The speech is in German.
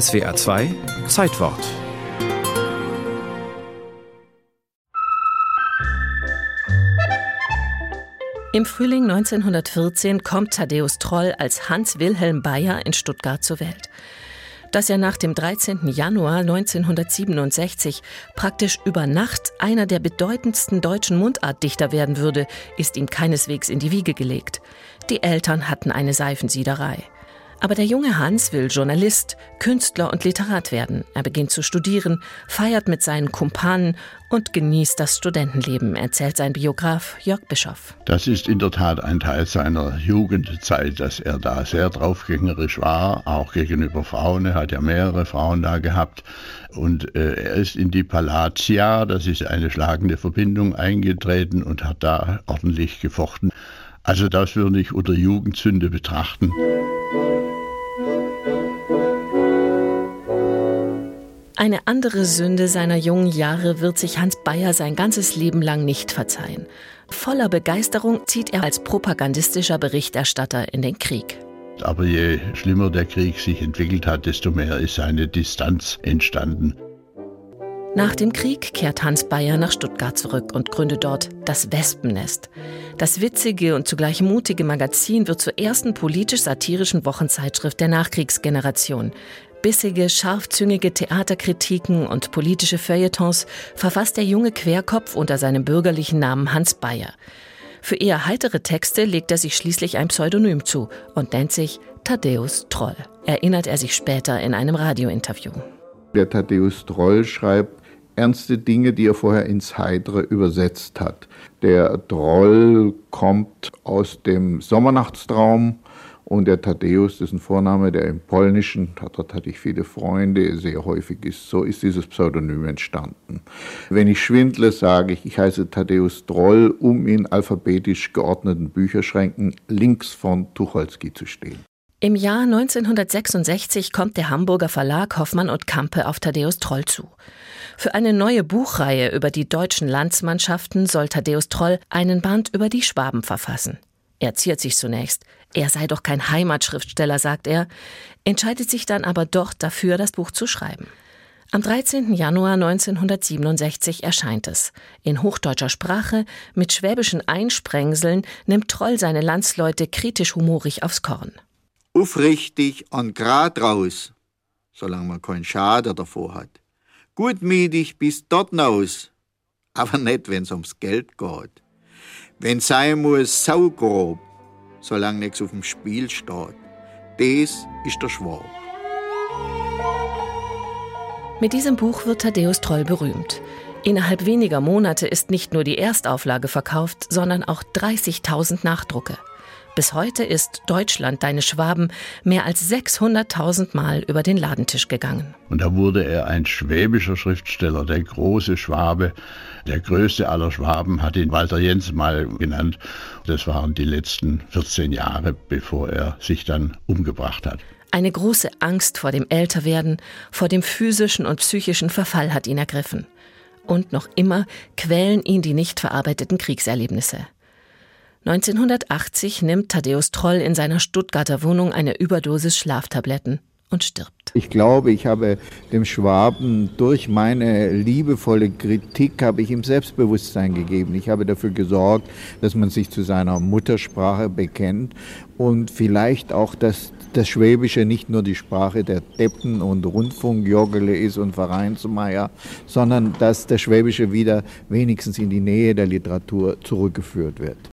SWA 2 Zeitwort Im Frühling 1914 kommt Thaddäus Troll als Hans Wilhelm Bayer in Stuttgart zur Welt. Dass er nach dem 13. Januar 1967 praktisch über Nacht einer der bedeutendsten deutschen Mundartdichter werden würde, ist ihm keineswegs in die Wiege gelegt. Die Eltern hatten eine Seifensiederei. Aber der junge Hans will Journalist, Künstler und Literat werden. Er beginnt zu studieren, feiert mit seinen Kumpanen und genießt das Studentenleben, erzählt sein Biograf Jörg Bischoff. Das ist in der Tat ein Teil seiner Jugendzeit, dass er da sehr draufgängerisch war, auch gegenüber Frauen. Er hat ja mehrere Frauen da gehabt. Und äh, er ist in die Palatia, das ist eine schlagende Verbindung, eingetreten und hat da ordentlich gefochten. Also das würde ich unter Jugendsünde betrachten. Eine andere Sünde seiner jungen Jahre wird sich Hans Bayer sein ganzes Leben lang nicht verzeihen. Voller Begeisterung zieht er als propagandistischer Berichterstatter in den Krieg. Aber je schlimmer der Krieg sich entwickelt hat, desto mehr ist eine Distanz entstanden. Nach dem Krieg kehrt Hans Bayer nach Stuttgart zurück und gründet dort das Wespennest. Das witzige und zugleich mutige Magazin wird zur ersten politisch-satirischen Wochenzeitschrift der Nachkriegsgeneration. Bissige, scharfzüngige Theaterkritiken und politische Feuilletons verfasst der junge Querkopf unter seinem bürgerlichen Namen Hans Bayer. Für eher heitere Texte legt er sich schließlich ein Pseudonym zu und nennt sich Thaddäus Troll, erinnert er sich später in einem Radiointerview. Der Thaddäus Troll schreibt ernste Dinge, die er vorher ins Heitere übersetzt hat. Der Troll kommt aus dem Sommernachtstraum und der Thaddäus, ein Vorname, der im Polnischen, dort hatte ich viele Freunde, sehr häufig ist. So ist dieses Pseudonym entstanden. Wenn ich schwindle, sage ich, ich heiße Thaddäus Droll, um in alphabetisch geordneten Bücherschränken links von Tucholsky zu stehen. Im Jahr 1966 kommt der Hamburger Verlag Hoffmann und Kampe auf Thaddäus Troll zu. Für eine neue Buchreihe über die deutschen Landsmannschaften soll Thaddäus Troll einen Band über die Schwaben verfassen. Er ziert sich zunächst. Er sei doch kein Heimatschriftsteller, sagt er, entscheidet sich dann aber doch dafür, das Buch zu schreiben. Am 13. Januar 1967 erscheint es. In hochdeutscher Sprache, mit schwäbischen Einsprengseln, nimmt Troll seine Landsleute kritisch humorig aufs Korn. Aufrichtig und grad raus, solange man keinen Schaden davor hat. Gutmütig bis dort hinaus, aber nicht, wenn's ums Geld geht. Wenn sein muss, saugrob, solange nichts auf dem Spiel steht. Das ist der Schwab. Mit diesem Buch wird Thaddäus Troll berühmt. Innerhalb weniger Monate ist nicht nur die Erstauflage verkauft, sondern auch 30.000 Nachdrucke. Bis heute ist Deutschland, deine Schwaben, mehr als 600.000 Mal über den Ladentisch gegangen. Und da wurde er ein schwäbischer Schriftsteller, der große Schwabe, der größte aller Schwaben, hat ihn Walter Jens mal genannt. Das waren die letzten 14 Jahre, bevor er sich dann umgebracht hat. Eine große Angst vor dem Älterwerden, vor dem physischen und psychischen Verfall hat ihn ergriffen. Und noch immer quälen ihn die nicht verarbeiteten Kriegserlebnisse. 1980 nimmt Thaddäus Troll in seiner Stuttgarter Wohnung eine Überdosis Schlaftabletten und stirbt. Ich glaube, ich habe dem Schwaben durch meine liebevolle Kritik habe ich ihm Selbstbewusstsein gegeben. Ich habe dafür gesorgt, dass man sich zu seiner Muttersprache bekennt und vielleicht auch, dass das Schwäbische nicht nur die Sprache der Deppen und Rundfunkjoggele ist und Vereinsmeier, sondern dass das Schwäbische wieder wenigstens in die Nähe der Literatur zurückgeführt wird.